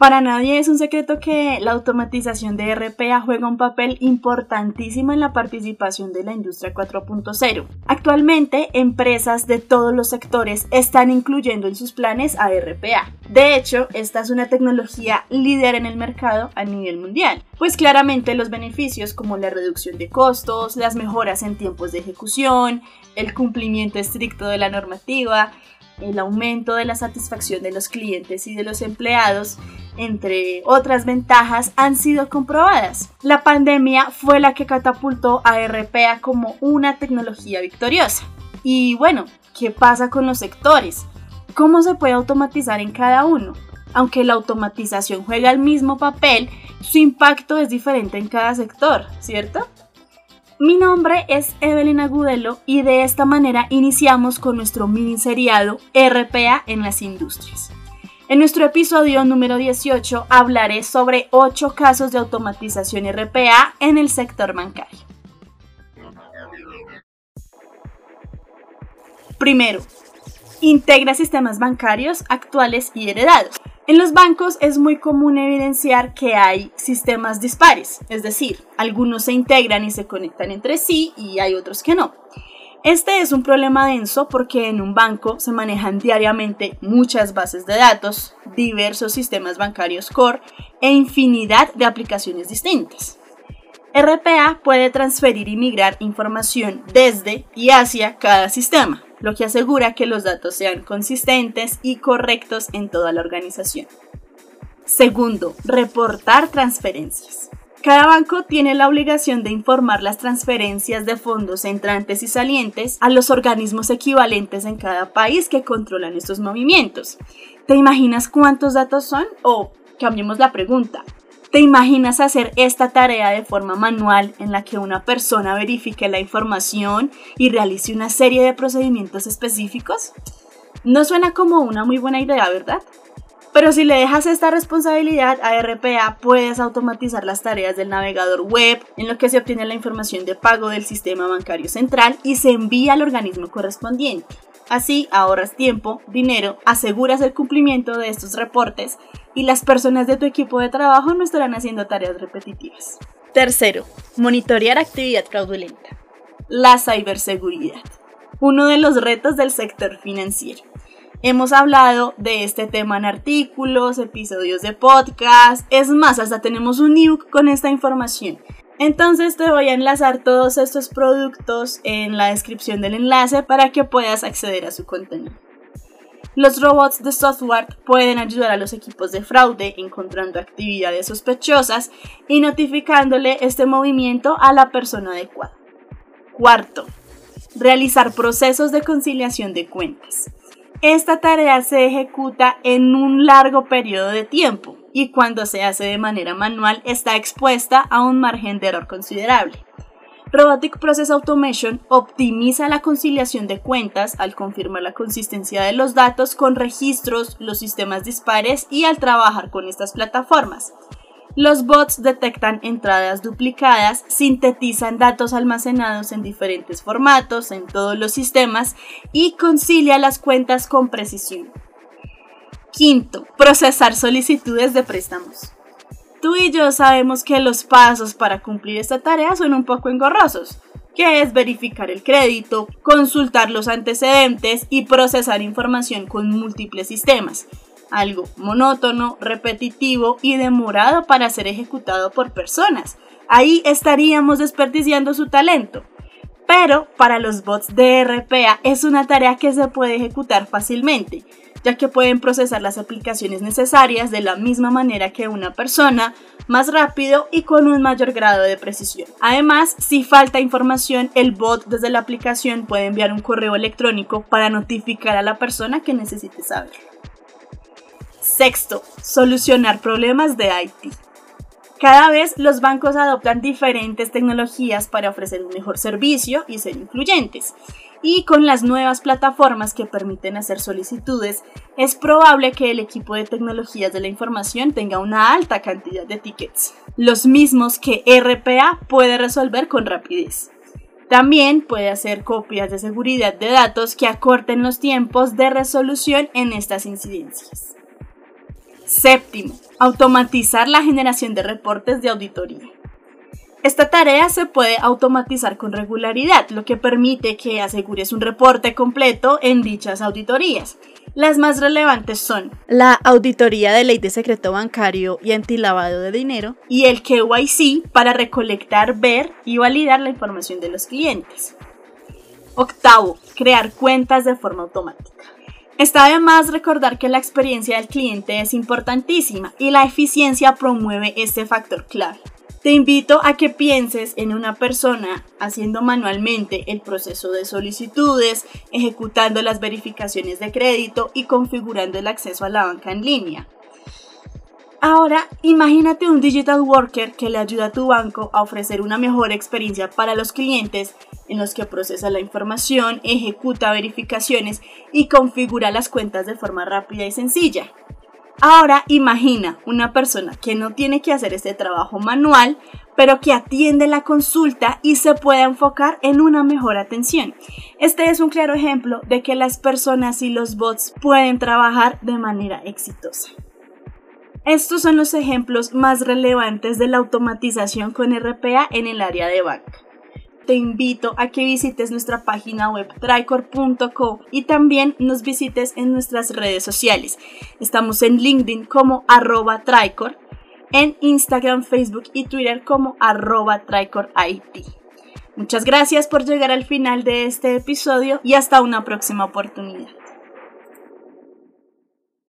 Para nadie es un secreto que la automatización de RPA juega un papel importantísimo en la participación de la industria 4.0. Actualmente, empresas de todos los sectores están incluyendo en sus planes a RPA. De hecho, esta es una tecnología líder en el mercado a nivel mundial, pues claramente los beneficios como la reducción de costos, las mejoras en tiempos de ejecución, el cumplimiento estricto de la normativa, el aumento de la satisfacción de los clientes y de los empleados, entre otras ventajas, han sido comprobadas. La pandemia fue la que catapultó a RPA como una tecnología victoriosa. Y bueno, ¿qué pasa con los sectores? ¿Cómo se puede automatizar en cada uno? Aunque la automatización juega el mismo papel, su impacto es diferente en cada sector, ¿cierto? Mi nombre es Evelyn Agudelo y de esta manera iniciamos con nuestro mini seriado RPA en las industrias. En nuestro episodio número 18 hablaré sobre 8 casos de automatización RPA en el sector bancario. Primero, integra sistemas bancarios actuales y heredados. En los bancos es muy común evidenciar que hay sistemas dispares, es decir, algunos se integran y se conectan entre sí y hay otros que no. Este es un problema denso porque en un banco se manejan diariamente muchas bases de datos, diversos sistemas bancarios core e infinidad de aplicaciones distintas. RPA puede transferir y migrar información desde y hacia cada sistema, lo que asegura que los datos sean consistentes y correctos en toda la organización. Segundo, reportar transferencias. Cada banco tiene la obligación de informar las transferencias de fondos entrantes y salientes a los organismos equivalentes en cada país que controlan estos movimientos. ¿Te imaginas cuántos datos son? O cambiemos la pregunta. ¿Te imaginas hacer esta tarea de forma manual en la que una persona verifique la información y realice una serie de procedimientos específicos? No suena como una muy buena idea, ¿verdad? Pero si le dejas esta responsabilidad a RPA, puedes automatizar las tareas del navegador web, en lo que se obtiene la información de pago del sistema bancario central y se envía al organismo correspondiente. Así ahorras tiempo, dinero, aseguras el cumplimiento de estos reportes y las personas de tu equipo de trabajo no estarán haciendo tareas repetitivas. Tercero, monitorear actividad fraudulenta. La ciberseguridad. Uno de los retos del sector financiero. Hemos hablado de este tema en artículos, episodios de podcast, es más, hasta tenemos un ebook con esta información. Entonces te voy a enlazar todos estos productos en la descripción del enlace para que puedas acceder a su contenido. Los robots de software pueden ayudar a los equipos de fraude encontrando actividades sospechosas y notificándole este movimiento a la persona adecuada. Cuarto, realizar procesos de conciliación de cuentas. Esta tarea se ejecuta en un largo periodo de tiempo y cuando se hace de manera manual está expuesta a un margen de error considerable. Robotic Process Automation optimiza la conciliación de cuentas al confirmar la consistencia de los datos con registros, los sistemas dispares y al trabajar con estas plataformas. Los bots detectan entradas duplicadas, sintetizan datos almacenados en diferentes formatos en todos los sistemas y concilia las cuentas con precisión. Quinto, procesar solicitudes de préstamos. Tú y yo sabemos que los pasos para cumplir esta tarea son un poco engorrosos, que es verificar el crédito, consultar los antecedentes y procesar información con múltiples sistemas, algo monótono, repetitivo y demorado para ser ejecutado por personas. Ahí estaríamos desperdiciando su talento. Pero para los bots de RPA es una tarea que se puede ejecutar fácilmente, ya que pueden procesar las aplicaciones necesarias de la misma manera que una persona, más rápido y con un mayor grado de precisión. Además, si falta información, el bot desde la aplicación puede enviar un correo electrónico para notificar a la persona que necesite saber. Sexto, solucionar problemas de IT. Cada vez los bancos adoptan diferentes tecnologías para ofrecer un mejor servicio y ser incluyentes. Y con las nuevas plataformas que permiten hacer solicitudes, es probable que el equipo de tecnologías de la información tenga una alta cantidad de tickets, los mismos que RPA puede resolver con rapidez. También puede hacer copias de seguridad de datos que acorten los tiempos de resolución en estas incidencias. Séptimo, automatizar la generación de reportes de auditoría. Esta tarea se puede automatizar con regularidad, lo que permite que asegures un reporte completo en dichas auditorías. Las más relevantes son la auditoría de ley de secreto bancario y antilavado de dinero y el KYC para recolectar, ver y validar la información de los clientes. Octavo, crear cuentas de forma automática. Está además recordar que la experiencia del cliente es importantísima y la eficiencia promueve este factor clave. Te invito a que pienses en una persona haciendo manualmente el proceso de solicitudes, ejecutando las verificaciones de crédito y configurando el acceso a la banca en línea. Ahora, imagínate un digital worker que le ayuda a tu banco a ofrecer una mejor experiencia para los clientes en los que procesa la información, ejecuta verificaciones y configura las cuentas de forma rápida y sencilla. Ahora imagina una persona que no tiene que hacer este trabajo manual, pero que atiende la consulta y se puede enfocar en una mejor atención. Este es un claro ejemplo de que las personas y los bots pueden trabajar de manera exitosa. Estos son los ejemplos más relevantes de la automatización con RPA en el área de banca te invito a que visites nuestra página web tricor.co y también nos visites en nuestras redes sociales. Estamos en LinkedIn como arroba tricor, en Instagram, Facebook y Twitter como arroba tricorit. Muchas gracias por llegar al final de este episodio y hasta una próxima oportunidad.